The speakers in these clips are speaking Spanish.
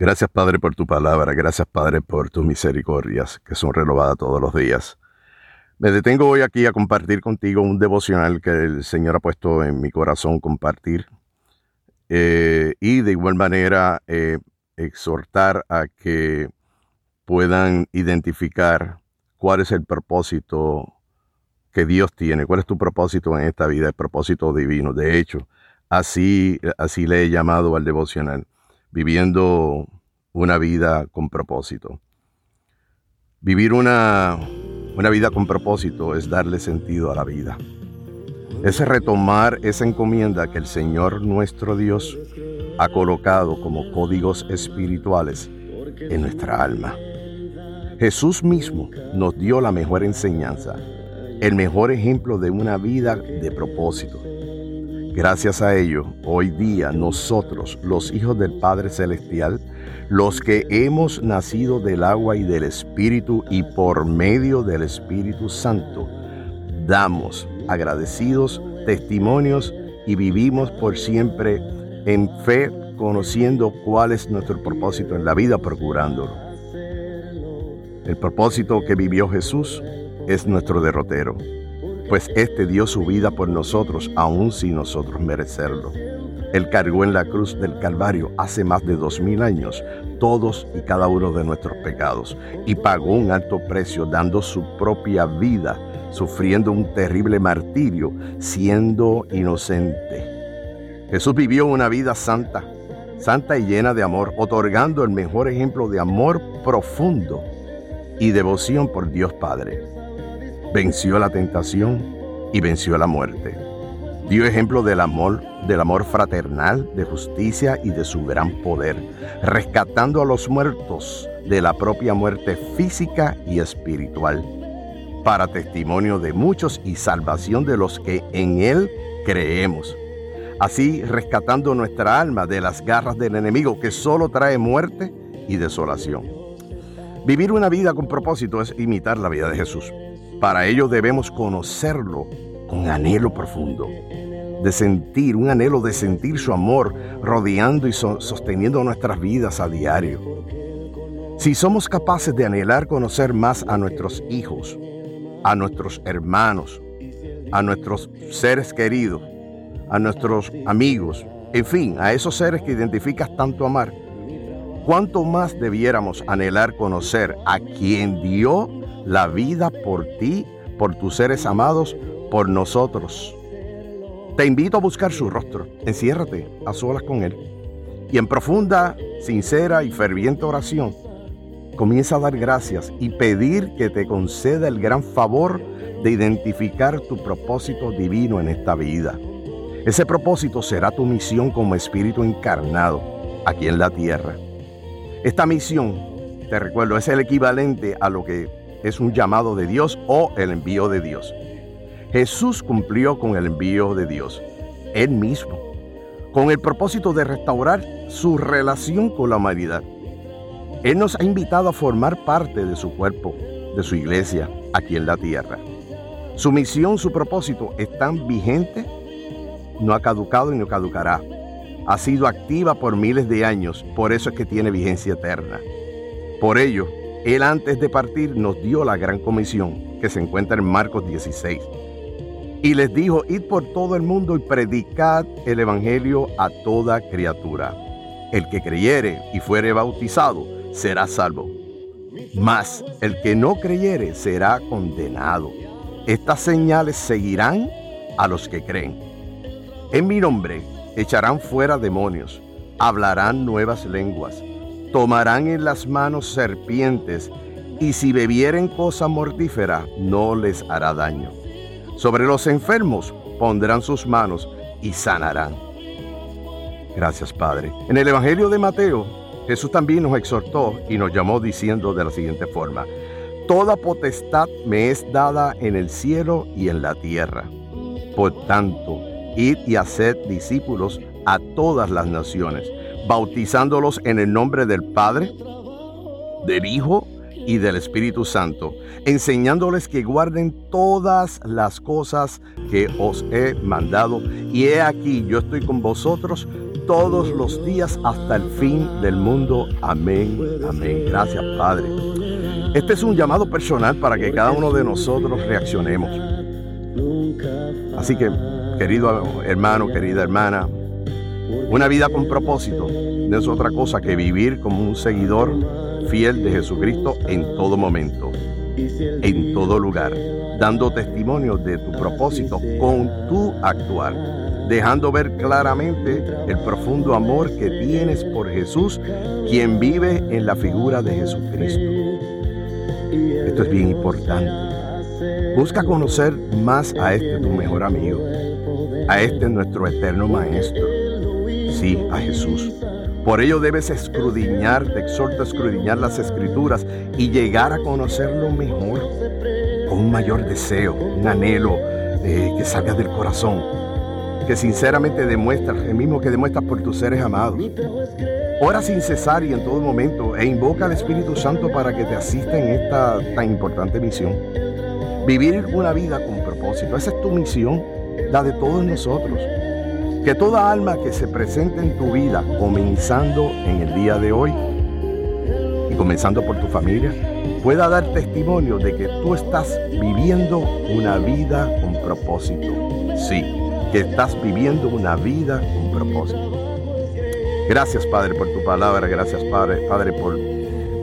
Gracias Padre por tu palabra, gracias Padre por tus misericordias que son renovadas todos los días. Me detengo hoy aquí a compartir contigo un devocional que el Señor ha puesto en mi corazón compartir eh, y de igual manera eh, exhortar a que puedan identificar cuál es el propósito que Dios tiene, cuál es tu propósito en esta vida, el propósito divino. De hecho, así, así le he llamado al devocional viviendo una vida con propósito. Vivir una, una vida con propósito es darle sentido a la vida. Es retomar esa encomienda que el Señor nuestro Dios ha colocado como códigos espirituales en nuestra alma. Jesús mismo nos dio la mejor enseñanza, el mejor ejemplo de una vida de propósito. Gracias a ello, hoy día nosotros, los hijos del Padre Celestial, los que hemos nacido del agua y del Espíritu y por medio del Espíritu Santo, damos agradecidos testimonios y vivimos por siempre en fe, conociendo cuál es nuestro propósito en la vida, procurándolo. El propósito que vivió Jesús es nuestro derrotero pues éste dio su vida por nosotros, aun sin nosotros merecerlo. Él cargó en la cruz del Calvario hace más de dos mil años todos y cada uno de nuestros pecados y pagó un alto precio dando su propia vida, sufriendo un terrible martirio, siendo inocente. Jesús vivió una vida santa, santa y llena de amor, otorgando el mejor ejemplo de amor profundo y devoción por Dios Padre venció la tentación y venció la muerte. Dio ejemplo del amor, del amor fraternal, de justicia y de su gran poder, rescatando a los muertos de la propia muerte física y espiritual, para testimonio de muchos y salvación de los que en Él creemos. Así rescatando nuestra alma de las garras del enemigo que solo trae muerte y desolación. Vivir una vida con propósito es imitar la vida de Jesús. Para ello debemos conocerlo con anhelo profundo, de sentir, un anhelo de sentir su amor rodeando y sosteniendo nuestras vidas a diario. Si somos capaces de anhelar conocer más a nuestros hijos, a nuestros hermanos, a nuestros seres queridos, a nuestros amigos, en fin, a esos seres que identificas tanto amar, ¿cuánto más debiéramos anhelar conocer a quien dio la vida por ti, por tus seres amados, por nosotros. Te invito a buscar su rostro, enciérrate a solas con Él y en profunda, sincera y ferviente oración, comienza a dar gracias y pedir que te conceda el gran favor de identificar tu propósito divino en esta vida. Ese propósito será tu misión como espíritu encarnado aquí en la tierra. Esta misión, te recuerdo, es el equivalente a lo que es un llamado de Dios o el envío de Dios. Jesús cumplió con el envío de Dios, Él mismo, con el propósito de restaurar su relación con la humanidad. Él nos ha invitado a formar parte de su cuerpo, de su iglesia, aquí en la tierra. Su misión, su propósito están vigente, no ha caducado y no caducará. Ha sido activa por miles de años, por eso es que tiene vigencia eterna. Por ello, él antes de partir nos dio la gran comisión que se encuentra en Marcos 16. Y les dijo, id por todo el mundo y predicad el Evangelio a toda criatura. El que creyere y fuere bautizado será salvo. Mas el que no creyere será condenado. Estas señales seguirán a los que creen. En mi nombre echarán fuera demonios, hablarán nuevas lenguas tomarán en las manos serpientes, y si bebieren cosa mortífera, no les hará daño. Sobre los enfermos pondrán sus manos y sanarán. Gracias, Padre. En el Evangelio de Mateo, Jesús también nos exhortó y nos llamó diciendo de la siguiente forma, Toda potestad me es dada en el cielo y en la tierra. Por tanto, id y haced discípulos a todas las naciones bautizándolos en el nombre del Padre, del Hijo y del Espíritu Santo, enseñándoles que guarden todas las cosas que os he mandado. Y he aquí, yo estoy con vosotros todos los días hasta el fin del mundo. Amén, amén. Gracias, Padre. Este es un llamado personal para que cada uno de nosotros reaccionemos. Así que, querido hermano, querida hermana, una vida con propósito no es otra cosa que vivir como un seguidor fiel de Jesucristo en todo momento, en todo lugar, dando testimonio de tu propósito con tu actuar, dejando ver claramente el profundo amor que tienes por Jesús, quien vive en la figura de Jesucristo. Esto es bien importante. Busca conocer más a este tu mejor amigo, a este nuestro eterno Maestro, sí, a Jesús. Por ello debes escudriñar, te exhorto a escudriñar las escrituras y llegar a conocerlo mejor, con un mayor deseo, un anhelo eh, que salga del corazón, que sinceramente demuestras, el mismo que demuestras por tus seres amados. Ora sin cesar y en todo momento e invoca al Espíritu Santo para que te asista en esta tan importante misión. Vivir una vida con propósito, esa es tu misión, la de todos nosotros. Que toda alma que se presente en tu vida, comenzando en el día de hoy y comenzando por tu familia, pueda dar testimonio de que tú estás viviendo una vida con propósito. Sí, que estás viviendo una vida con propósito. Gracias Padre por tu palabra, gracias Padre, Padre por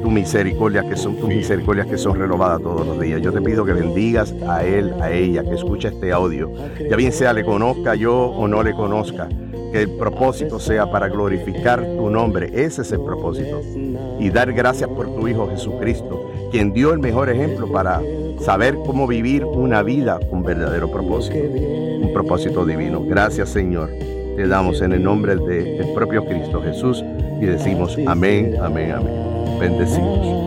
tu misericordia, que son tus misericordias que son renovadas todos los días. Yo te pido que bendigas a él, a ella, que escucha este audio. Ya bien sea le conozca yo o no le conozca, que el propósito sea para glorificar tu nombre. Ese es el propósito. Y dar gracias por tu Hijo Jesucristo, quien dio el mejor ejemplo para saber cómo vivir una vida con verdadero propósito, un propósito divino. Gracias Señor. Te damos en el nombre del propio Cristo Jesús y decimos amén, amén, amén. Bendecimos.